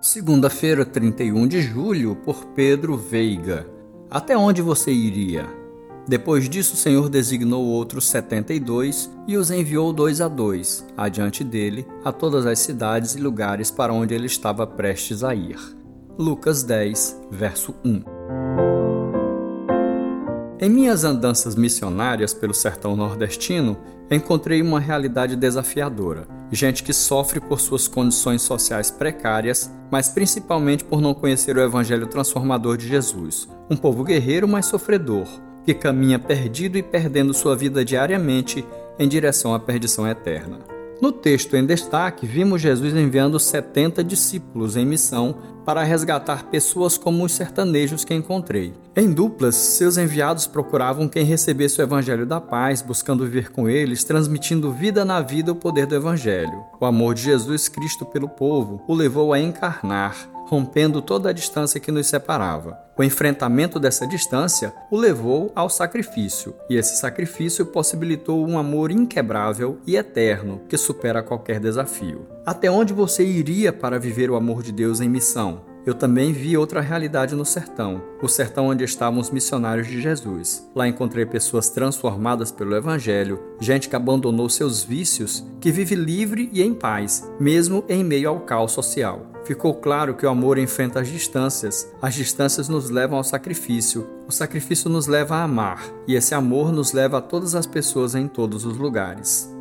Segunda-feira, 31 de julho, por Pedro Veiga. Até onde você iria? Depois disso, o Senhor designou outros setenta e dois e os enviou dois a dois, adiante dele, a todas as cidades e lugares para onde ele estava prestes a ir. Lucas 10, verso 1. Em minhas andanças missionárias pelo sertão nordestino, encontrei uma realidade desafiadora. Gente que sofre por suas condições sociais precárias, mas principalmente por não conhecer o evangelho transformador de Jesus. Um povo guerreiro, mas sofredor, que caminha perdido e perdendo sua vida diariamente em direção à perdição eterna. No texto em destaque, vimos Jesus enviando 70 discípulos em missão para resgatar pessoas como os sertanejos que encontrei. Em duplas, seus enviados procuravam quem recebesse o evangelho da paz, buscando viver com eles, transmitindo vida na vida o poder do evangelho. O amor de Jesus Cristo pelo povo o levou a encarnar, rompendo toda a distância que nos separava. O enfrentamento dessa distância o levou ao sacrifício, e esse sacrifício possibilitou um amor inquebrável e eterno que supera qualquer desafio. Até onde você iria para viver o amor de Deus em missão? Eu também vi outra realidade no sertão, o sertão onde estavam os missionários de Jesus. Lá encontrei pessoas transformadas pelo Evangelho, gente que abandonou seus vícios, que vive livre e em paz, mesmo em meio ao caos social. Ficou claro que o amor enfrenta as distâncias, as distâncias nos levam ao sacrifício, o sacrifício nos leva a amar, e esse amor nos leva a todas as pessoas em todos os lugares.